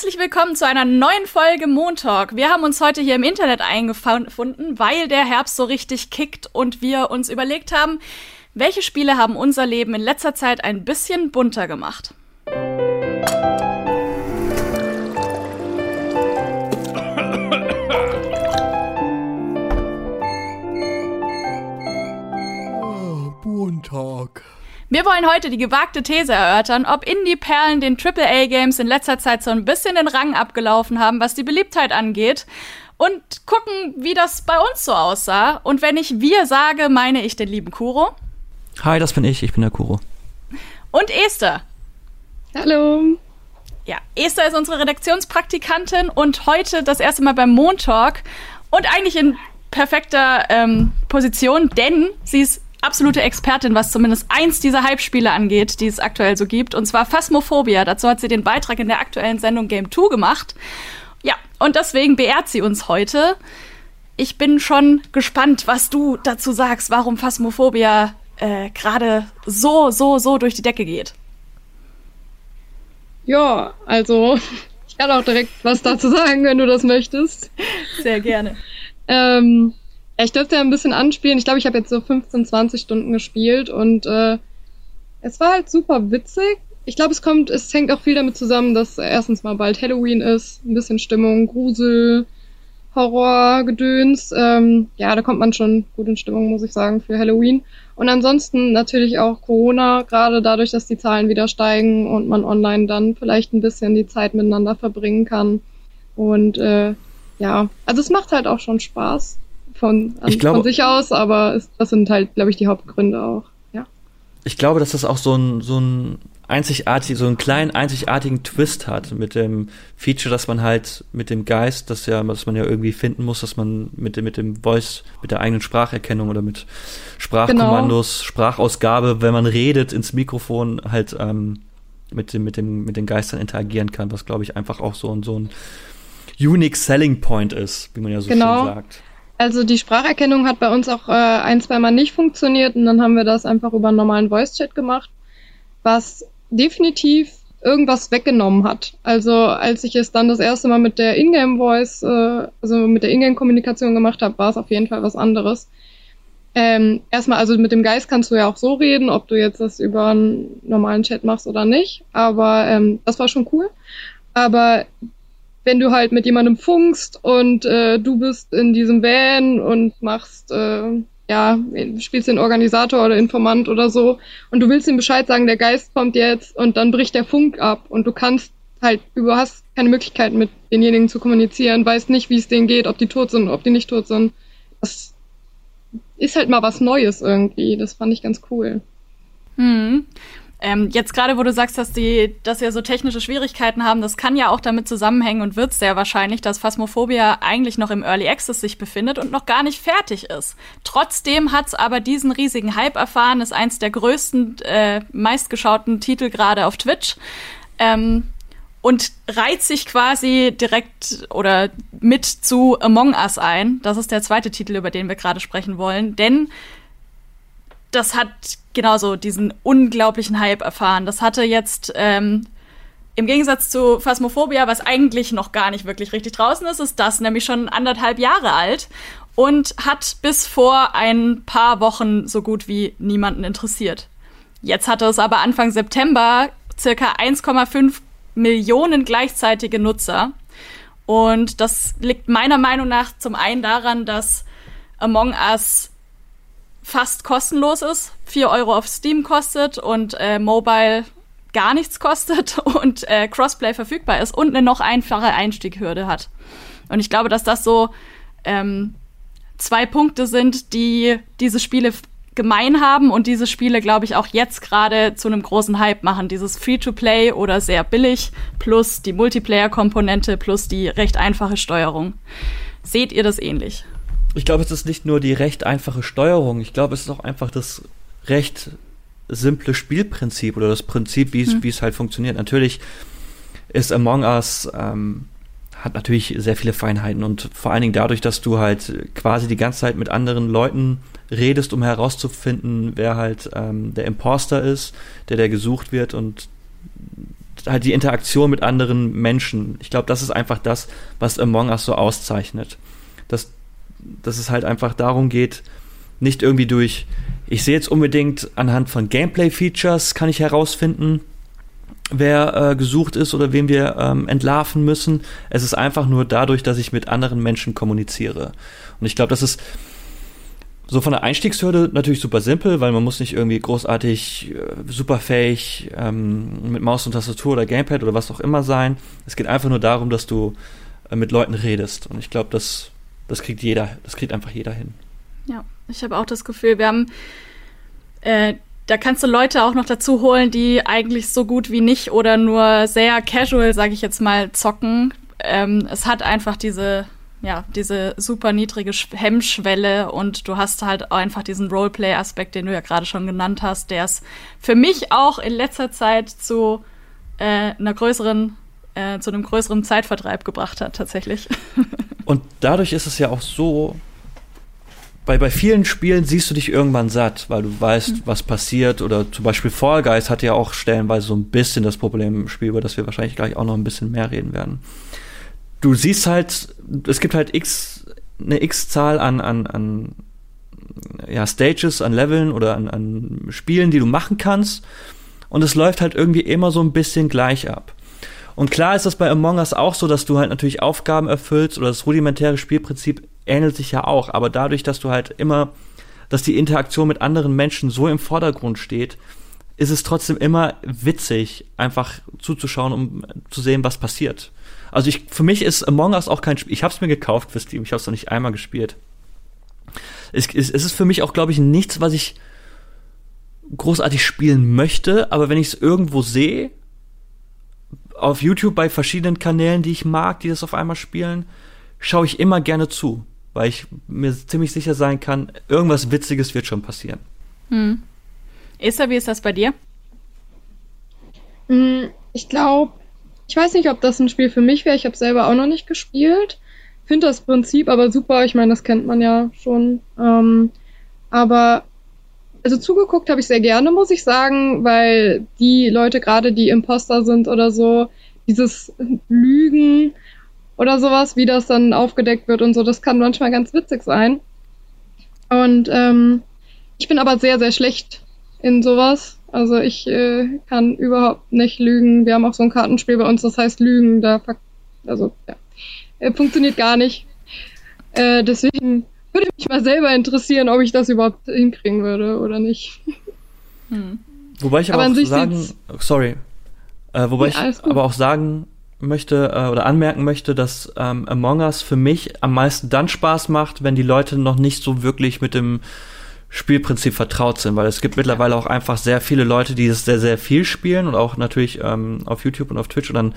Herzlich willkommen zu einer neuen Folge Montalk. Wir haben uns heute hier im Internet eingefunden, weil der Herbst so richtig kickt und wir uns überlegt haben, welche Spiele haben unser Leben in letzter Zeit ein bisschen bunter gemacht. Montag. Wir wollen heute die gewagte These erörtern, ob Indie-Perlen den AAA-Games in letzter Zeit so ein bisschen den Rang abgelaufen haben, was die Beliebtheit angeht. Und gucken, wie das bei uns so aussah. Und wenn ich wir sage, meine ich den lieben Kuro. Hi, das bin ich. Ich bin der Kuro. Und Esther. Hallo. Ja, Esther ist unsere Redaktionspraktikantin und heute das erste Mal beim Montalk und eigentlich in perfekter ähm, Position, denn sie ist absolute Expertin, was zumindest eins dieser Hype-Spiele angeht, die es aktuell so gibt, und zwar Phasmophobia. Dazu hat sie den Beitrag in der aktuellen Sendung Game 2 gemacht. Ja, und deswegen beehrt sie uns heute. Ich bin schon gespannt, was du dazu sagst, warum Phasmophobia äh, gerade so, so, so durch die Decke geht. Ja, also ich kann auch direkt was dazu sagen, wenn du das möchtest. Sehr gerne. ähm, ich dürfte ja ein bisschen anspielen. Ich glaube, ich habe jetzt so 15, 20 Stunden gespielt und äh, es war halt super witzig. Ich glaube, es kommt, es hängt auch viel damit zusammen, dass erstens mal bald Halloween ist, ein bisschen Stimmung, Grusel, Horror, Gedöns. Ähm, ja, da kommt man schon gut in Stimmung, muss ich sagen, für Halloween. Und ansonsten natürlich auch Corona, gerade dadurch, dass die Zahlen wieder steigen und man online dann vielleicht ein bisschen die Zeit miteinander verbringen kann. Und äh, ja, also es macht halt auch schon Spaß von, an, glaube, von sich aus, aber es, das sind halt, glaube ich, die Hauptgründe auch. Ja. Ich glaube, dass das auch so ein, so ein einzigartig, so einen kleinen einzigartigen Twist hat mit dem Feature, dass man halt mit dem Geist, das ja, was man ja irgendwie finden muss, dass man mit dem, mit dem Voice, mit der eigenen Spracherkennung oder mit Sprachkommandos, genau. Sprachausgabe, wenn man redet ins Mikrofon halt ähm, mit dem, mit dem, mit den Geistern interagieren kann, was glaube ich einfach auch so ein, so ein unique selling point ist, wie man ja so genau. schön sagt. Also die Spracherkennung hat bei uns auch äh, ein, zwei Mal nicht funktioniert und dann haben wir das einfach über einen normalen Voice-Chat gemacht, was definitiv irgendwas weggenommen hat. Also als ich es dann das erste Mal mit der Ingame-Voice, äh, also mit der Ingame-Kommunikation gemacht habe, war es auf jeden Fall was anderes. Ähm, erstmal, also mit dem Geist kannst du ja auch so reden, ob du jetzt das über einen normalen Chat machst oder nicht. Aber ähm, das war schon cool. Aber wenn du halt mit jemandem funkst und äh, du bist in diesem Van und machst, äh, ja, spielst den Organisator oder Informant oder so und du willst ihm Bescheid sagen, der Geist kommt jetzt und dann bricht der Funk ab und du kannst halt, du hast keine Möglichkeit mit denjenigen zu kommunizieren, weißt nicht, wie es denen geht, ob die tot sind, ob die nicht tot sind. Das ist halt mal was Neues irgendwie. Das fand ich ganz cool. Hm. Ähm, jetzt gerade, wo du sagst, dass die, dass wir so technische Schwierigkeiten haben, das kann ja auch damit zusammenhängen und wird sehr wahrscheinlich, dass Phasmophobia eigentlich noch im Early Access sich befindet und noch gar nicht fertig ist. Trotzdem hat es aber diesen riesigen Hype erfahren, ist eins der größten, äh, meistgeschauten Titel gerade auf Twitch. Ähm, und reiht sich quasi direkt oder mit zu Among Us ein. Das ist der zweite Titel, über den wir gerade sprechen wollen. Denn das hat genauso diesen unglaublichen Hype erfahren. Das hatte jetzt ähm, im Gegensatz zu Phasmophobia, was eigentlich noch gar nicht wirklich richtig draußen ist, ist das nämlich schon anderthalb Jahre alt und hat bis vor ein paar Wochen so gut wie niemanden interessiert. Jetzt hatte es aber Anfang September circa 1,5 Millionen gleichzeitige Nutzer. Und das liegt meiner Meinung nach zum einen daran, dass Among Us fast kostenlos ist, 4 Euro auf Steam kostet und äh, Mobile gar nichts kostet und äh, Crossplay verfügbar ist und eine noch einfache Einstieghürde hat. Und ich glaube, dass das so ähm, zwei Punkte sind, die diese Spiele gemein haben und diese Spiele, glaube ich, auch jetzt gerade zu einem großen Hype machen. Dieses Free-to-Play oder sehr billig plus die Multiplayer-Komponente plus die recht einfache Steuerung. Seht ihr das ähnlich? Ich glaube, es ist nicht nur die recht einfache Steuerung, ich glaube, es ist auch einfach das recht simple Spielprinzip oder das Prinzip, wie es, hm. es halt funktioniert. Natürlich ist Among Us ähm, hat natürlich sehr viele Feinheiten und vor allen Dingen dadurch, dass du halt quasi die ganze Zeit mit anderen Leuten redest, um herauszufinden, wer halt ähm, der Imposter ist, der der gesucht wird und halt die Interaktion mit anderen Menschen. Ich glaube, das ist einfach das, was Among Us so auszeichnet. Dass, es halt einfach darum geht, nicht irgendwie durch, ich sehe jetzt unbedingt anhand von Gameplay-Features kann ich herausfinden, wer äh, gesucht ist oder wen wir ähm, entlarven müssen. Es ist einfach nur dadurch, dass ich mit anderen Menschen kommuniziere. Und ich glaube, das ist so von der Einstiegshürde natürlich super simpel, weil man muss nicht irgendwie großartig äh, superfähig ähm, mit Maus und Tastatur oder Gamepad oder was auch immer sein. Es geht einfach nur darum, dass du äh, mit Leuten redest. Und ich glaube, das, das kriegt jeder, das kriegt einfach jeder hin. Ja, ich habe auch das Gefühl, wir haben äh, da kannst du Leute auch noch dazu holen, die eigentlich so gut wie nicht oder nur sehr casual, sage ich jetzt mal, zocken. Ähm, es hat einfach diese ja, diese super niedrige Hemmschwelle und du hast halt einfach diesen Roleplay-Aspekt, den du ja gerade schon genannt hast, der es für mich auch in letzter Zeit zu äh, einer größeren, äh, zu einem größeren Zeitvertreib gebracht hat, tatsächlich. Und dadurch ist es ja auch so, bei, bei vielen Spielen siehst du dich irgendwann satt, weil du weißt, mhm. was passiert. Oder zum Beispiel Fall Guys hat ja auch stellenweise so ein bisschen das Problem im Spiel, über das wir wahrscheinlich gleich auch noch ein bisschen mehr reden werden du siehst halt, es gibt halt x, eine x-Zahl an, an, an ja, Stages, an Leveln oder an, an Spielen, die du machen kannst. Und es läuft halt irgendwie immer so ein bisschen gleich ab. Und klar ist das bei Among Us auch so, dass du halt natürlich Aufgaben erfüllst oder das rudimentäre Spielprinzip ähnelt sich ja auch. Aber dadurch, dass du halt immer, dass die Interaktion mit anderen Menschen so im Vordergrund steht, ist es trotzdem immer witzig, einfach zuzuschauen, um zu sehen, was passiert. Also ich, für mich ist Among Us auch kein Spiel. Ich habe es mir gekauft für Steam. Ich habe es noch nicht einmal gespielt. Es, es, es ist für mich auch, glaube ich, nichts, was ich großartig spielen möchte. Aber wenn ich es irgendwo sehe, auf YouTube bei verschiedenen Kanälen, die ich mag, die das auf einmal spielen, schaue ich immer gerne zu, weil ich mir ziemlich sicher sein kann, irgendwas Witziges wird schon passieren. Hm. Esther, wie ist das bei dir? Hm, ich glaube, ich weiß nicht, ob das ein Spiel für mich wäre. Ich habe selber auch noch nicht gespielt. Finde das Prinzip aber super. Ich meine, das kennt man ja schon. Ähm, aber also zugeguckt habe ich sehr gerne, muss ich sagen, weil die Leute gerade, die Imposter sind oder so, dieses Lügen oder sowas, wie das dann aufgedeckt wird und so, das kann manchmal ganz witzig sein. Und ähm, ich bin aber sehr, sehr schlecht in sowas. Also ich äh, kann überhaupt nicht lügen. Wir haben auch so ein Kartenspiel bei uns, das heißt Lügen. Da also ja, äh, funktioniert gar nicht. Äh, deswegen würde mich mal selber interessieren, ob ich das überhaupt hinkriegen würde oder nicht. Hm. Wobei ich aber, aber auch sagen, sorry, äh, wobei ja, ich aber auch sagen möchte äh, oder anmerken möchte, dass ähm, Among Us für mich am meisten dann Spaß macht, wenn die Leute noch nicht so wirklich mit dem Spielprinzip vertraut sind, weil es gibt mittlerweile auch einfach sehr viele Leute, die es sehr, sehr viel spielen und auch natürlich ähm, auf YouTube und auf Twitch und dann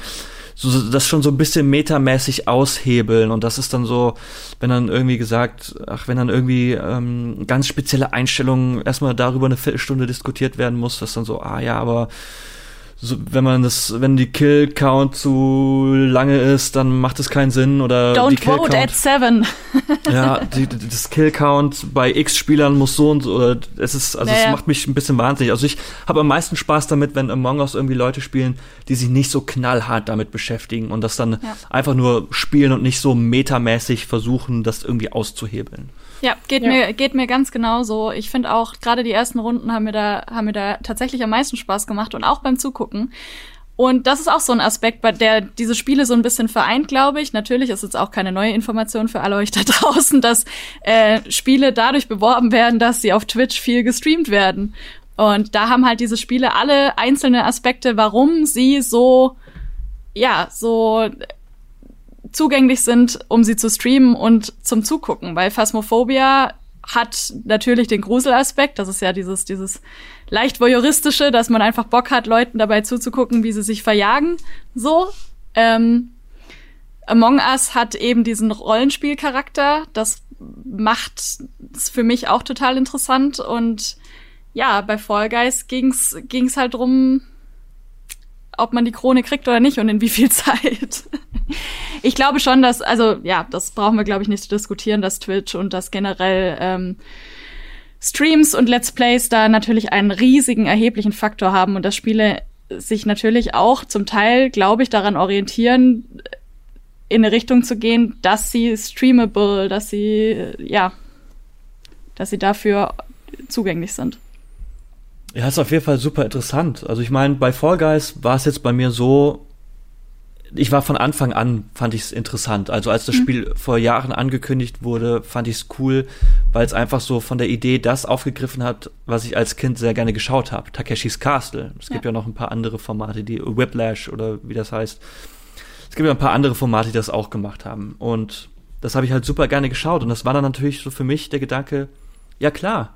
so, das schon so ein bisschen metamäßig aushebeln und das ist dann so, wenn dann irgendwie gesagt, ach, wenn dann irgendwie ähm, ganz spezielle Einstellungen erstmal darüber eine Viertelstunde diskutiert werden muss, das dann so, ah ja, aber so, wenn man das, wenn die Kill Count zu lange ist, dann macht es keinen Sinn oder Don't die Kill vote at seven. ja, die, das Kill Count bei X Spielern muss so und so oder es ist, also naja. es macht mich ein bisschen wahnsinnig. Also ich habe am meisten Spaß damit, wenn Among Us irgendwie Leute spielen, die sich nicht so knallhart damit beschäftigen und das dann ja. einfach nur spielen und nicht so metamäßig versuchen, das irgendwie auszuhebeln. Ja, geht ja. mir geht mir ganz genauso. Ich finde auch gerade die ersten Runden haben mir da haben mir da tatsächlich am meisten Spaß gemacht und auch beim Zugucken. Und das ist auch so ein Aspekt, bei der diese Spiele so ein bisschen vereint, glaube ich. Natürlich ist es auch keine neue Information für alle euch da draußen, dass äh, Spiele dadurch beworben werden, dass sie auf Twitch viel gestreamt werden. Und da haben halt diese Spiele alle einzelne Aspekte, warum sie so, ja, so zugänglich sind, um sie zu streamen und zum Zugucken, weil Phasmophobia hat natürlich den Gruselaspekt, das ist ja dieses, dieses leicht voyeuristische, dass man einfach Bock hat, Leuten dabei zuzugucken, wie sie sich verjagen, so. Ähm, Among Us hat eben diesen Rollenspielcharakter, das macht es für mich auch total interessant. Und ja, bei Fall Guys ging's, ging's halt drum, ob man die Krone kriegt oder nicht und in wie viel Zeit. ich glaube schon, dass, also ja, das brauchen wir, glaube ich, nicht zu diskutieren, dass Twitch und das generell ähm, Streams und Let's Plays da natürlich einen riesigen, erheblichen Faktor haben und dass Spiele sich natürlich auch zum Teil, glaube ich, daran orientieren, in eine Richtung zu gehen, dass sie streamable, dass sie, ja, dass sie dafür zugänglich sind. Ja, ist auf jeden Fall super interessant. Also ich meine, bei Fall Guys war es jetzt bei mir so, ich war von Anfang an, fand ich es interessant. Also als das mhm. Spiel vor Jahren angekündigt wurde, fand ich es cool, weil es einfach so von der Idee das aufgegriffen hat, was ich als Kind sehr gerne geschaut habe. Takeshis Castle. Es gibt ja. ja noch ein paar andere Formate, die Whiplash oder wie das heißt. Es gibt ja ein paar andere Formate, die das auch gemacht haben. Und das habe ich halt super gerne geschaut. Und das war dann natürlich so für mich der Gedanke, ja klar,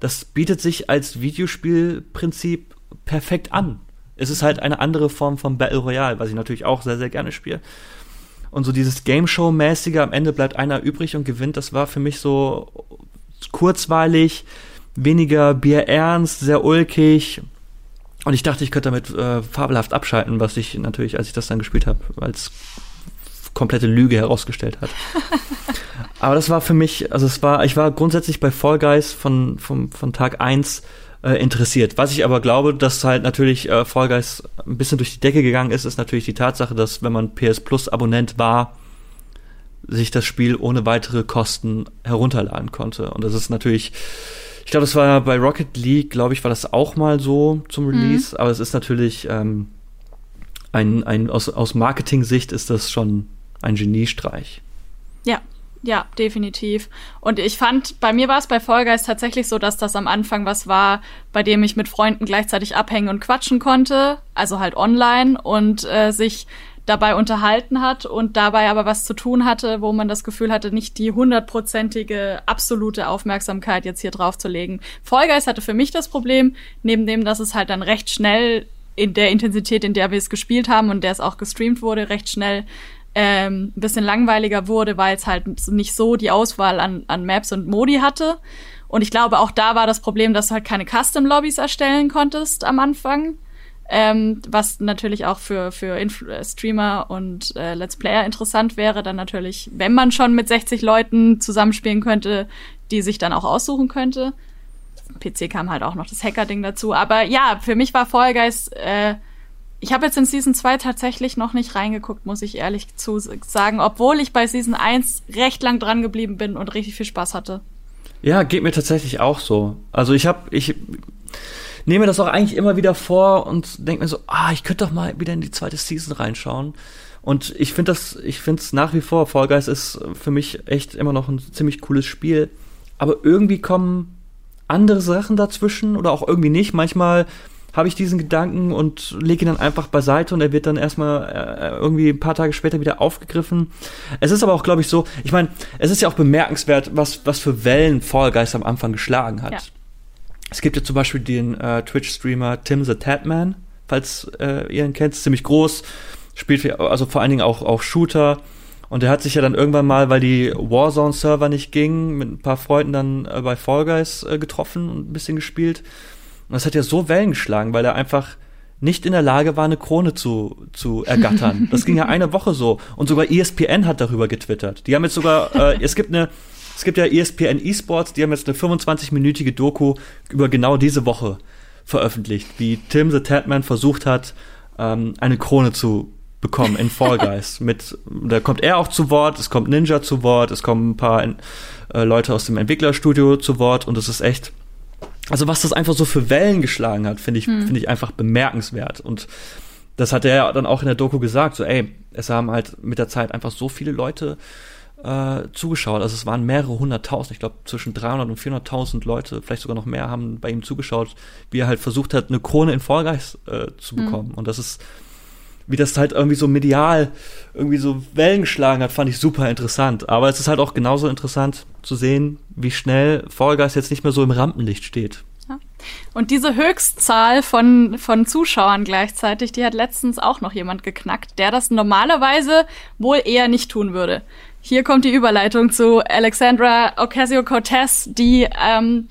das bietet sich als Videospielprinzip perfekt an es ist halt eine andere Form von Battle Royale, was ich natürlich auch sehr, sehr gerne spiele. Und so dieses Game Show-mäßige, am Ende bleibt einer übrig und gewinnt, das war für mich so kurzweilig, weniger bierernst, sehr ulkig. Und ich dachte, ich könnte damit äh, fabelhaft abschalten, was ich natürlich, als ich das dann gespielt habe, als komplette Lüge herausgestellt hat. Aber das war für mich, also es war, ich war grundsätzlich bei Fall Guys von, von, von Tag eins äh, interessiert. Was ich aber glaube, dass halt natürlich äh, Fall Guys ein bisschen durch die Decke gegangen ist, ist natürlich die Tatsache, dass wenn man PS Plus Abonnent war, sich das Spiel ohne weitere Kosten herunterladen konnte. Und das ist natürlich, ich glaube, das war bei Rocket League, glaube ich, war das auch mal so zum mhm. Release, mhm. aber es ist natürlich ähm, ein, ein aus, aus Marketing-Sicht ist das schon ein Geniestreich. Ja, ja, definitiv. Und ich fand, bei mir war es bei Guys tatsächlich so, dass das am Anfang was war, bei dem ich mit Freunden gleichzeitig abhängen und quatschen konnte, also halt online und äh, sich dabei unterhalten hat und dabei aber was zu tun hatte, wo man das Gefühl hatte, nicht die hundertprozentige absolute Aufmerksamkeit jetzt hier drauf zu legen. Guys hatte für mich das Problem, neben dem, dass es halt dann recht schnell in der Intensität, in der wir es gespielt haben und der es auch gestreamt wurde, recht schnell ähm, ein bisschen langweiliger wurde, weil es halt nicht so die Auswahl an, an Maps und Modi hatte. Und ich glaube, auch da war das Problem, dass du halt keine Custom-Lobbys erstellen konntest am Anfang. Ähm, was natürlich auch für, für Influ äh, Streamer und äh, Let's Player interessant wäre, dann natürlich, wenn man schon mit 60 Leuten zusammenspielen könnte, die sich dann auch aussuchen könnte. PC kam halt auch noch das Hacker-Ding dazu. Aber ja, für mich war Fall Guys äh, ich habe jetzt in Season 2 tatsächlich noch nicht reingeguckt, muss ich ehrlich zu sagen, obwohl ich bei Season 1 recht lang dran geblieben bin und richtig viel Spaß hatte. Ja, geht mir tatsächlich auch so. Also ich habe ich nehme das auch eigentlich immer wieder vor und denke mir so, ah, ich könnte doch mal wieder in die zweite Season reinschauen. Und ich finde das, ich finde es nach wie vor, Fall Guys ist für mich echt immer noch ein ziemlich cooles Spiel. Aber irgendwie kommen andere Sachen dazwischen oder auch irgendwie nicht. Manchmal habe ich diesen Gedanken und lege ihn dann einfach beiseite und er wird dann erstmal äh, irgendwie ein paar Tage später wieder aufgegriffen. Es ist aber auch, glaube ich, so, ich meine, es ist ja auch bemerkenswert, was, was für Wellen Fall Guys am Anfang geschlagen hat. Ja. Es gibt ja zum Beispiel den äh, Twitch-Streamer Tim the Tatman, falls äh, ihr ihn kennt, ziemlich groß, spielt also vor allen Dingen auch, auch Shooter. Und er hat sich ja dann irgendwann mal, weil die Warzone-Server nicht gingen, mit ein paar Freunden dann äh, bei Fall Guys äh, getroffen und ein bisschen gespielt. Und das hat ja so Wellen geschlagen, weil er einfach nicht in der Lage war, eine Krone zu, zu ergattern. Das ging ja eine Woche so. Und sogar ESPN hat darüber getwittert. Die haben jetzt sogar, äh, es gibt eine, es gibt ja ESPN eSports, die haben jetzt eine 25-minütige Doku über genau diese Woche veröffentlicht, wie Tim the Tatman versucht hat, ähm, eine Krone zu bekommen in Fall Guys. Mit, da kommt er auch zu Wort, es kommt Ninja zu Wort, es kommen ein paar äh, Leute aus dem Entwicklerstudio zu Wort und es ist echt also was das einfach so für Wellen geschlagen hat, finde ich, hm. finde ich einfach bemerkenswert. Und das hat er ja dann auch in der Doku gesagt, so ey, es haben halt mit der Zeit einfach so viele Leute äh, zugeschaut. Also es waren mehrere hunderttausend, ich glaube zwischen 300 und 400.000 Leute, vielleicht sogar noch mehr, haben bei ihm zugeschaut, wie er halt versucht hat, eine Krone in Guys äh, zu hm. bekommen. Hm. Und das ist wie das halt irgendwie so medial irgendwie so Wellen geschlagen hat, fand ich super interessant. Aber es ist halt auch genauso interessant zu sehen, wie schnell Fall Guys jetzt nicht mehr so im Rampenlicht steht. Und diese Höchstzahl von, von Zuschauern gleichzeitig, die hat letztens auch noch jemand geknackt, der das normalerweise wohl eher nicht tun würde. Hier kommt die Überleitung zu Alexandra Ocasio-Cortez, die ähm,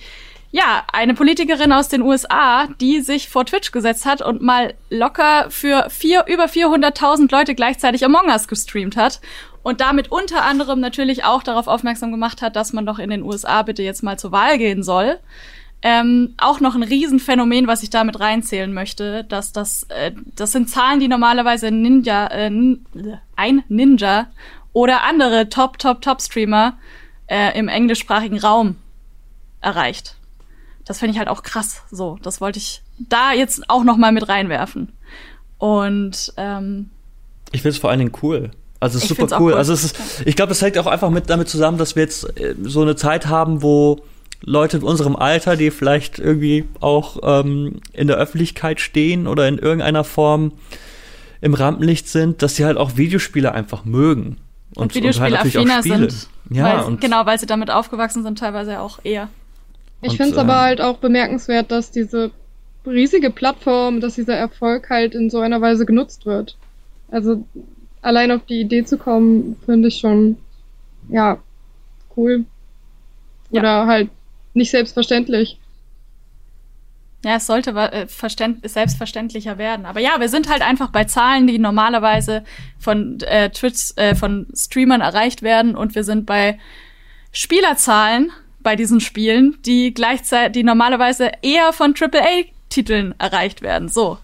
ja, eine Politikerin aus den USA, die sich vor Twitch gesetzt hat und mal locker für vier, über 400.000 Leute gleichzeitig Among Us gestreamt hat und damit unter anderem natürlich auch darauf aufmerksam gemacht hat, dass man doch in den USA bitte jetzt mal zur Wahl gehen soll. ähm, auch noch ein Riesenphänomen, was ich damit reinzählen möchte, dass das, äh, das sind Zahlen, die normalerweise Ninja, äh, ein Ninja oder andere Top, Top, Top-Streamer äh, im englischsprachigen Raum erreicht. Das finde ich halt auch krass. So, das wollte ich da jetzt auch noch mal mit reinwerfen. Und ähm, ich finde es vor allen Dingen cool. Also es ist super cool. cool. Also es ist, ich glaube, das hängt auch einfach mit damit zusammen, dass wir jetzt äh, so eine Zeit haben, wo Leute in unserem Alter, die vielleicht irgendwie auch ähm, in der Öffentlichkeit stehen oder in irgendeiner Form im Rampenlicht sind, dass sie halt auch Videospiele einfach mögen. Und, und Videospiele halt affiner sind. Ja, weil, und genau, weil sie damit aufgewachsen sind, teilweise auch eher. Ich finde es aber ähm, halt auch bemerkenswert, dass diese riesige Plattform, dass dieser Erfolg halt in so einer Weise genutzt wird. Also allein auf die Idee zu kommen, finde ich schon, ja, cool. Ja. Oder halt nicht selbstverständlich. Ja, es sollte äh, selbstverständlicher werden. Aber ja, wir sind halt einfach bei Zahlen, die normalerweise von äh, Twitch, äh, von Streamern erreicht werden und wir sind bei Spielerzahlen bei diesen Spielen, die gleichzeitig, die normalerweise eher von AAA-Titeln erreicht werden. So.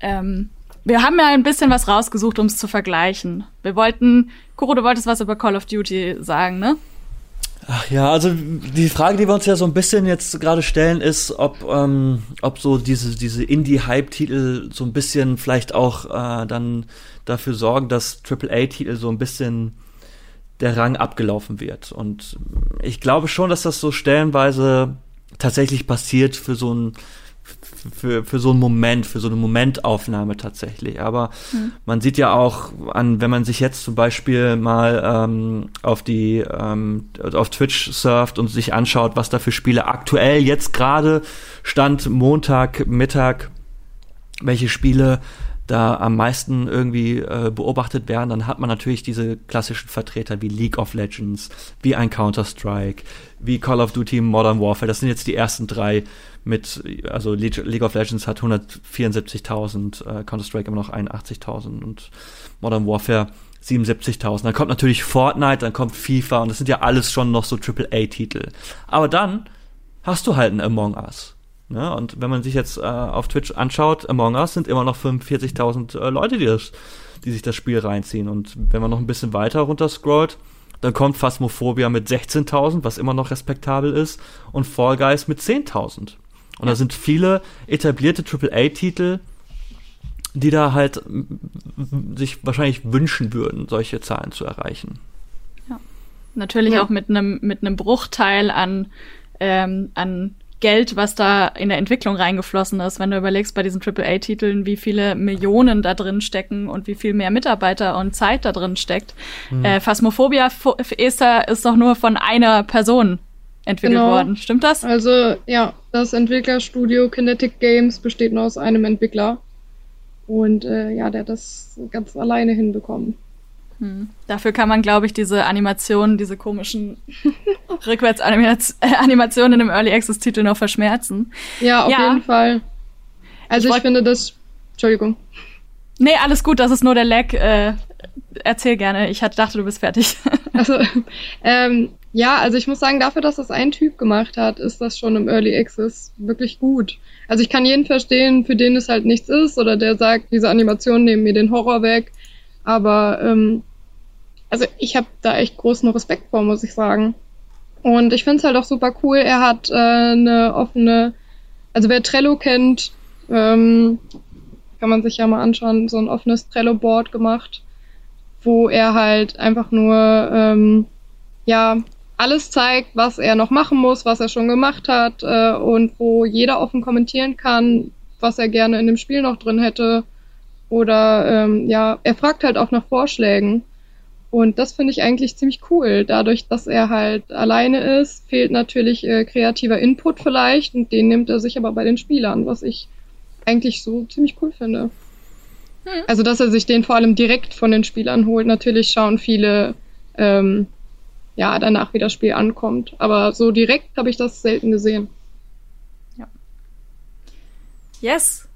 Ähm, wir haben ja ein bisschen was rausgesucht, um es zu vergleichen. Wir wollten, Kuro, du wolltest was über Call of Duty sagen, ne? Ach ja, also die Frage, die wir uns ja so ein bisschen jetzt gerade stellen, ist, ob, ähm, ob so diese, diese Indie-Hype-Titel so ein bisschen vielleicht auch äh, dann dafür sorgen, dass AAA-Titel so ein bisschen der Rang abgelaufen wird. Und ich glaube schon, dass das so stellenweise tatsächlich passiert für so ein für, für so einen Moment, für so eine Momentaufnahme tatsächlich. Aber mhm. man sieht ja auch an, wenn man sich jetzt zum Beispiel mal ähm, auf die ähm, auf Twitch surft und sich anschaut, was da für Spiele aktuell jetzt gerade stand Montag Mittag, welche Spiele da am meisten irgendwie äh, beobachtet werden, dann hat man natürlich diese klassischen Vertreter wie League of Legends, wie ein Counter-Strike, wie Call of Duty Modern Warfare. Das sind jetzt die ersten drei mit, also League of Legends hat 174.000, äh, Counter-Strike immer noch 81.000 und Modern Warfare 77.000. Dann kommt natürlich Fortnite, dann kommt FIFA und das sind ja alles schon noch so AAA-Titel. Aber dann hast du halt ein Among Us. Ne? Und wenn man sich jetzt äh, auf Twitch anschaut, Among Us sind immer noch 45.000 äh, Leute, die, das, die sich das Spiel reinziehen. Und wenn man noch ein bisschen weiter runter scrollt, dann kommt Phasmophobia mit 16.000, was immer noch respektabel ist, und Fall Guys mit 10.000. Und ja. da sind viele etablierte AAA-Titel, die da halt sich wahrscheinlich wünschen würden, solche Zahlen zu erreichen. Ja. Natürlich ja. auch mit einem mit einem Bruchteil an ähm, an Geld, was da in der Entwicklung reingeflossen ist, wenn du überlegst bei diesen AAA-Titeln, wie viele Millionen da drin stecken und wie viel mehr Mitarbeiter und Zeit da drin steckt. Mhm. Äh, Phasmophobia ist, ist doch nur von einer Person entwickelt genau. worden. Stimmt das? Also ja, das Entwicklerstudio Kinetic Games besteht nur aus einem Entwickler. Und äh, ja, der hat das ganz alleine hinbekommen. Hm. Dafür kann man, glaube ich, diese Animationen, diese komischen Rückwärtsanimationen in dem Early Access Titel noch verschmerzen. Ja, auf ja. jeden Fall. Also ich, ich finde das. Entschuldigung. Nee, alles gut, das ist nur der Lag. Äh, erzähl gerne. Ich dachte, du bist fertig. also, ähm, ja, also ich muss sagen, dafür, dass das ein Typ gemacht hat, ist das schon im Early Access wirklich gut. Also ich kann jeden verstehen, für den es halt nichts ist oder der sagt, diese Animationen nehmen mir den Horror weg. Aber ähm, also ich habe da echt großen Respekt vor, muss ich sagen. Und ich finde es halt auch super cool. Er hat äh, eine offene, also wer Trello kennt, ähm, kann man sich ja mal anschauen, so ein offenes Trello-Board gemacht, wo er halt einfach nur ähm, ja alles zeigt, was er noch machen muss, was er schon gemacht hat äh, und wo jeder offen kommentieren kann, was er gerne in dem Spiel noch drin hätte oder ähm, ja, er fragt halt auch nach Vorschlägen. Und das finde ich eigentlich ziemlich cool. Dadurch, dass er halt alleine ist, fehlt natürlich äh, kreativer Input vielleicht und den nimmt er sich aber bei den Spielern, was ich eigentlich so ziemlich cool finde. Hm. Also, dass er sich den vor allem direkt von den Spielern holt. Natürlich schauen viele ähm, ja danach, wie das Spiel ankommt. Aber so direkt habe ich das selten gesehen. Ja. Yes,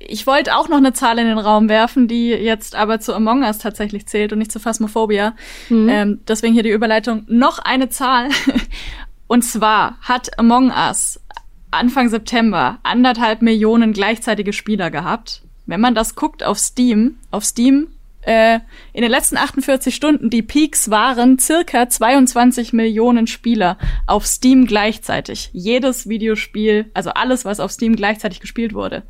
ich wollte auch noch eine Zahl in den Raum werfen, die jetzt aber zu Among Us tatsächlich zählt und nicht zu Phasmophobia. Mhm. Ähm, deswegen hier die Überleitung. Noch eine Zahl. Und zwar hat Among Us Anfang September anderthalb Millionen gleichzeitige Spieler gehabt. Wenn man das guckt auf Steam, auf Steam äh, in den letzten 48 Stunden, die Peaks waren circa 22 Millionen Spieler auf Steam gleichzeitig. Jedes Videospiel, also alles, was auf Steam gleichzeitig gespielt wurde.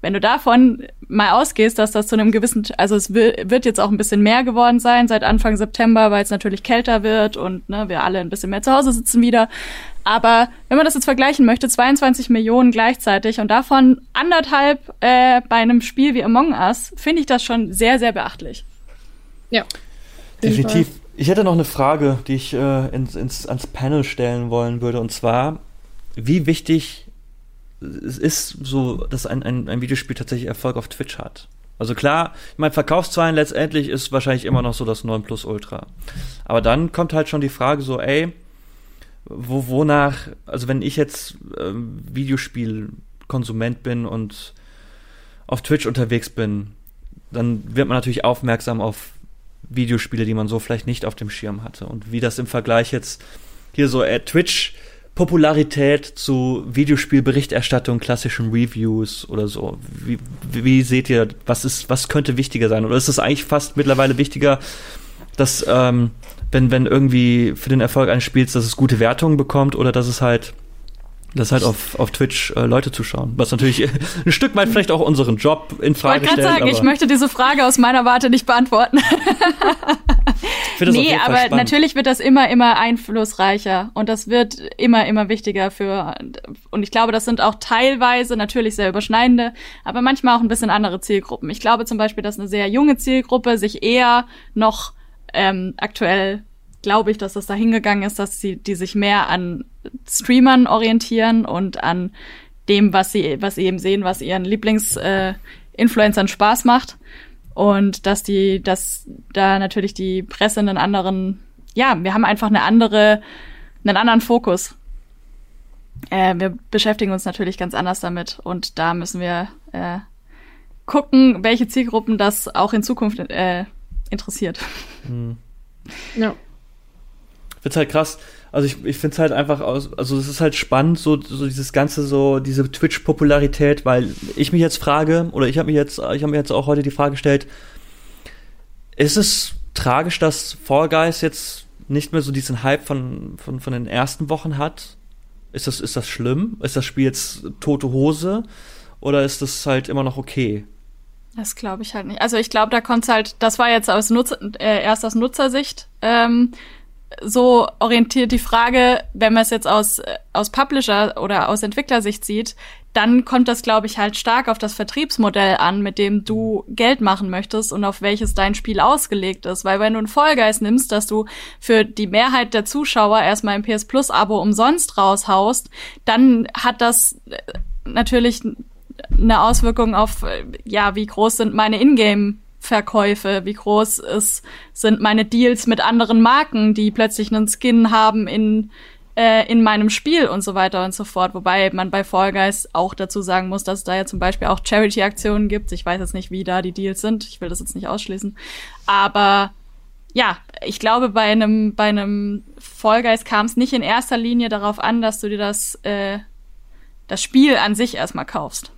Wenn du davon mal ausgehst, dass das zu einem gewissen, also es wird jetzt auch ein bisschen mehr geworden sein seit Anfang September, weil es natürlich kälter wird und ne, wir alle ein bisschen mehr zu Hause sitzen wieder. Aber wenn man das jetzt vergleichen möchte, 22 Millionen gleichzeitig und davon anderthalb äh, bei einem Spiel wie Among Us, finde ich das schon sehr, sehr beachtlich. Ja. Definitiv. Ich hätte noch eine Frage, die ich äh, ins, ins, ans Panel stellen wollen würde. Und zwar, wie wichtig es ist so, dass ein, ein, ein Videospiel tatsächlich Erfolg auf Twitch hat. Also klar, ich meine, Verkaufszahlen letztendlich ist wahrscheinlich immer noch so das 9 Plus Ultra. Aber dann kommt halt schon die Frage so, ey, wo, wonach, also wenn ich jetzt ähm, Videospielkonsument bin und auf Twitch unterwegs bin, dann wird man natürlich aufmerksam auf Videospiele, die man so vielleicht nicht auf dem Schirm hatte. Und wie das im Vergleich jetzt hier so äh, Twitch Popularität zu Videospielberichterstattung, klassischen Reviews oder so. Wie, wie seht ihr, was ist, was könnte wichtiger sein? Oder ist es eigentlich fast mittlerweile wichtiger, dass ähm, wenn, wenn irgendwie für den Erfolg eines Spiels, dass es gute Wertungen bekommt oder dass es halt dass halt auf, auf Twitch äh, Leute zuschauen. Was natürlich ein Stück weit vielleicht auch unseren Job in Frage stellt. Ich wollte gerade sagen, ich möchte diese Frage aus meiner Warte nicht beantworten. nee, aber spannend. natürlich wird das immer, immer einflussreicher und das wird immer, immer wichtiger für, und ich glaube, das sind auch teilweise natürlich sehr überschneidende, aber manchmal auch ein bisschen andere Zielgruppen. Ich glaube zum Beispiel, dass eine sehr junge Zielgruppe sich eher noch ähm, aktuell glaube ich, dass das da hingegangen ist, dass sie die sich mehr an Streamern orientieren und an dem, was sie, was sie eben sehen, was ihren Lieblings-Influencern äh, Spaß macht. Und dass die, dass da natürlich die Presse einen anderen, ja, wir haben einfach eine andere, einen anderen Fokus. Äh, wir beschäftigen uns natürlich ganz anders damit und da müssen wir äh, gucken, welche Zielgruppen das auch in Zukunft äh, interessiert. Mhm. Ja es halt krass. Also ich, ich finde es halt einfach aus, also es ist halt spannend, so, so dieses ganze, so diese Twitch-Popularität, weil ich mich jetzt frage, oder ich habe mich jetzt, ich habe mir jetzt auch heute die Frage gestellt, ist es tragisch, dass Fall Guys jetzt nicht mehr so diesen Hype von, von, von den ersten Wochen hat? Ist das, ist das schlimm? Ist das Spiel jetzt tote Hose? Oder ist das halt immer noch okay? Das glaube ich halt nicht. Also ich glaube, da kommt halt, das war jetzt aus Nutzer, äh, erst aus Nutzersicht ähm, so orientiert die Frage, wenn man es jetzt aus, aus Publisher oder aus Entwicklersicht sieht, dann kommt das, glaube ich, halt stark auf das Vertriebsmodell an, mit dem du Geld machen möchtest und auf welches dein Spiel ausgelegt ist. Weil wenn du einen Vollgeist nimmst, dass du für die Mehrheit der Zuschauer erstmal ein PS Plus Abo umsonst raushaust, dann hat das natürlich eine Auswirkung auf, ja, wie groß sind meine Ingame Verkäufe, wie groß ist, sind meine Deals mit anderen Marken, die plötzlich einen Skin haben in, äh, in meinem Spiel und so weiter und so fort. Wobei man bei Fall Guys auch dazu sagen muss, dass es da ja zum Beispiel auch Charity-Aktionen gibt. Ich weiß jetzt nicht, wie da die Deals sind. Ich will das jetzt nicht ausschließen. Aber ja, ich glaube, bei einem, bei einem Fall Guys kam es nicht in erster Linie darauf an, dass du dir das, äh, das Spiel an sich erstmal kaufst.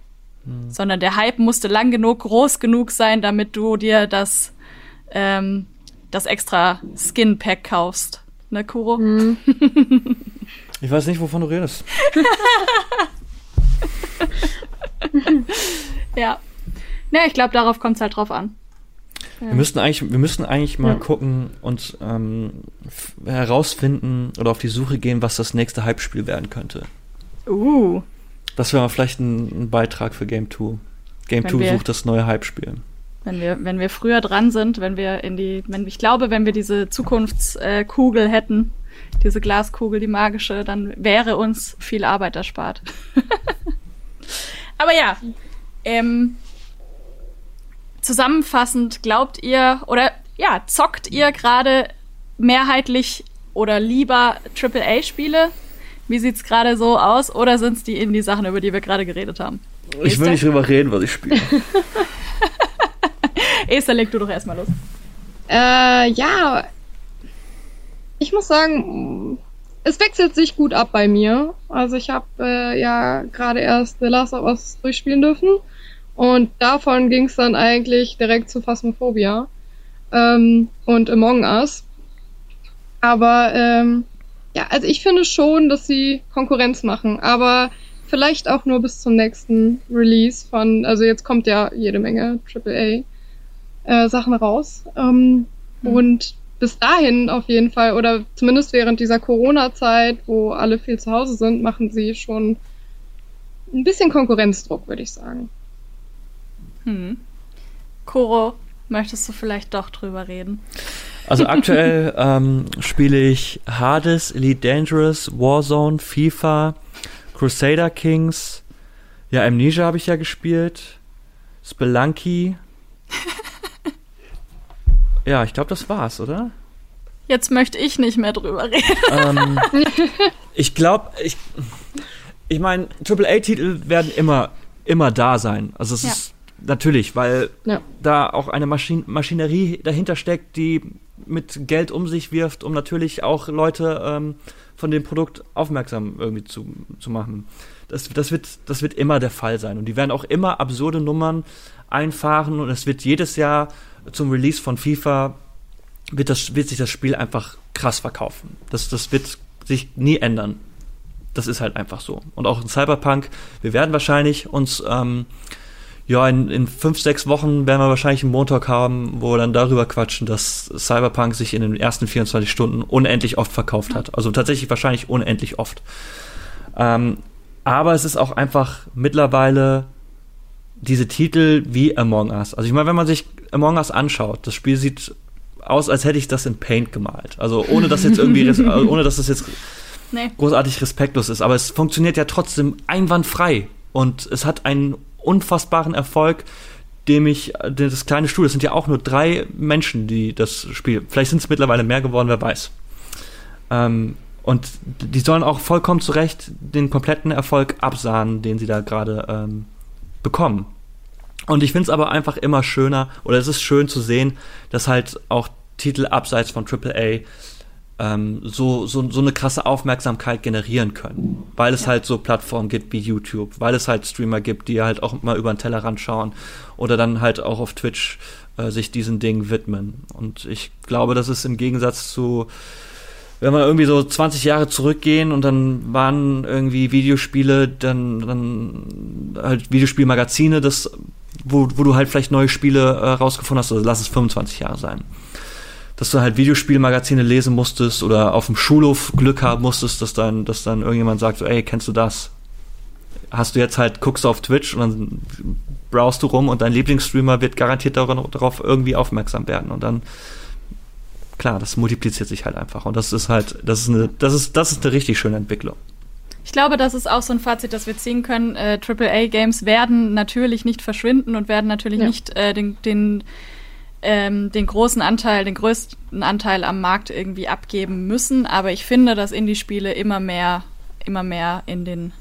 Mhm. Sondern der Hype musste lang genug, groß genug sein, damit du dir das, ähm, das extra Skin-Pack kaufst. Ne, Kuro? Mhm. ich weiß nicht, wovon du redest. ja. Ja, ich glaube, darauf kommt es halt drauf an. Ja. Wir müssten eigentlich, wir müssten eigentlich mal ja. gucken und ähm, herausfinden oder auf die Suche gehen, was das nächste Hype-Spiel werden könnte. Uh. Das wäre vielleicht ein, ein, Beitrag für Game 2. Game 2 sucht das neue Hype-Spiel. Wenn wir, wenn wir früher dran sind, wenn wir in die, wenn, ich glaube, wenn wir diese Zukunftskugel hätten, diese Glaskugel, die magische, dann wäre uns viel Arbeit erspart. Aber ja, ähm, zusammenfassend glaubt ihr oder ja, zockt ihr gerade mehrheitlich oder lieber AAA-Spiele wie sieht's gerade so aus? Oder sind es die Indie-Sachen, über die wir gerade geredet haben? Ich will nicht drüber reden, was ich spiele. Esther, leg du doch erstmal los. Äh, ja. Ich muss sagen, es wechselt sich gut ab bei mir. Also ich habe äh, ja gerade erst The Last of Us durchspielen dürfen und davon ging es dann eigentlich direkt zu Phasmophobia ähm, und Among Us. Aber ähm, ja, also ich finde schon, dass sie Konkurrenz machen, aber vielleicht auch nur bis zum nächsten Release von, also jetzt kommt ja jede Menge AAA äh, Sachen raus. Ähm, mhm. Und bis dahin auf jeden Fall, oder zumindest während dieser Corona-Zeit, wo alle viel zu Hause sind, machen sie schon ein bisschen Konkurrenzdruck, würde ich sagen. Hm. Koro, möchtest du vielleicht doch drüber reden? Also aktuell ähm, spiele ich Hades, Elite Dangerous, Warzone, FIFA, Crusader Kings, ja, Amnesia habe ich ja gespielt, Spelunky, ja, ich glaube, das war's, oder? Jetzt möchte ich nicht mehr drüber reden. Ähm, ich glaube, ich, ich meine, AAA-Titel werden immer, immer da sein. Also es ja. ist natürlich, weil ja. da auch eine Maschin Maschinerie dahinter steckt, die mit Geld um sich wirft, um natürlich auch Leute ähm, von dem Produkt aufmerksam irgendwie zu, zu machen. Das, das, wird, das wird immer der Fall sein. Und die werden auch immer absurde Nummern einfahren und es wird jedes Jahr zum Release von FIFA wird, das, wird sich das Spiel einfach krass verkaufen. Das, das wird sich nie ändern. Das ist halt einfach so. Und auch in Cyberpunk, wir werden wahrscheinlich uns, ähm, ja, in, in fünf, sechs Wochen werden wir wahrscheinlich einen Montag haben, wo wir dann darüber quatschen, dass Cyberpunk sich in den ersten 24 Stunden unendlich oft verkauft hat. Also tatsächlich wahrscheinlich unendlich oft. Ähm, aber es ist auch einfach mittlerweile diese Titel wie Among Us. Also ich meine, wenn man sich Among Us anschaut, das Spiel sieht aus, als hätte ich das in Paint gemalt. Also ohne dass jetzt irgendwie, also ohne dass das jetzt nee. großartig respektlos ist. Aber es funktioniert ja trotzdem einwandfrei. Und es hat einen unfassbaren Erfolg, dem ich, das kleine Studio, das sind ja auch nur drei Menschen, die das Spiel, vielleicht sind es mittlerweile mehr geworden, wer weiß. Ähm, und die sollen auch vollkommen zu Recht den kompletten Erfolg absahnen, den sie da gerade ähm, bekommen. Und ich finde es aber einfach immer schöner, oder es ist schön zu sehen, dass halt auch Titel abseits von AAA ähm, so, so, so eine krasse Aufmerksamkeit generieren können. Weil es ja. halt so Plattformen gibt wie YouTube, weil es halt Streamer gibt, die halt auch mal über den Tellerrand schauen oder dann halt auch auf Twitch äh, sich diesen Dingen widmen. Und ich glaube, das ist im Gegensatz zu wenn wir irgendwie so 20 Jahre zurückgehen und dann waren irgendwie Videospiele, dann, dann halt Videospielmagazine, das, wo, wo du halt vielleicht neue Spiele äh, rausgefunden hast, also lass es 25 Jahre sein. Dass du halt Videospielmagazine lesen musstest oder auf dem Schulhof Glück haben musstest, dass dann, dass dann irgendjemand sagt, so, ey, kennst du das? Hast du jetzt halt, guckst du auf Twitch und dann browst du rum und dein Lieblingsstreamer wird garantiert darauf irgendwie aufmerksam werden und dann klar, das multipliziert sich halt einfach. Und das ist halt, das ist eine, das ist, das ist eine richtig schöne Entwicklung. Ich glaube, das ist auch so ein Fazit, das wir ziehen können. Äh, AAA-Games werden natürlich nicht verschwinden und werden natürlich ja. nicht äh, den, den, ähm, den großen Anteil, den größten Anteil am Markt irgendwie abgeben müssen. Aber ich finde, dass Indie-Spiele immer mehr, immer mehr in den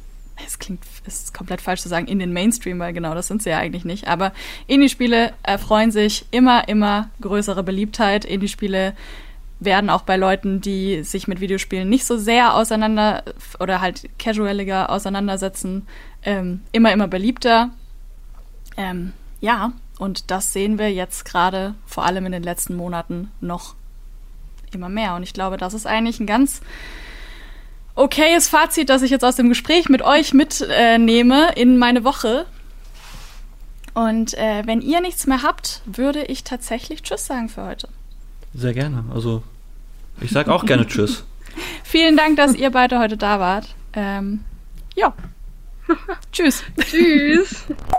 es klingt, ist komplett falsch zu sagen, in den Mainstream, weil genau das sind sie ja eigentlich nicht. Aber Indie-Spiele erfreuen sich immer, immer größere Beliebtheit. Indie-Spiele werden auch bei Leuten, die sich mit Videospielen nicht so sehr auseinander oder halt casualiger auseinandersetzen, ähm, immer, immer beliebter. Ähm, ja, und das sehen wir jetzt gerade vor allem in den letzten Monaten noch immer mehr. Und ich glaube, das ist eigentlich ein ganz okayes Fazit, das ich jetzt aus dem Gespräch mit euch mitnehme äh, in meine Woche. Und äh, wenn ihr nichts mehr habt, würde ich tatsächlich Tschüss sagen für heute. Sehr gerne. Also ich sage auch gerne Tschüss. Vielen Dank, dass ihr beide heute da wart. Ähm, ja. Tschüss. Tschüss.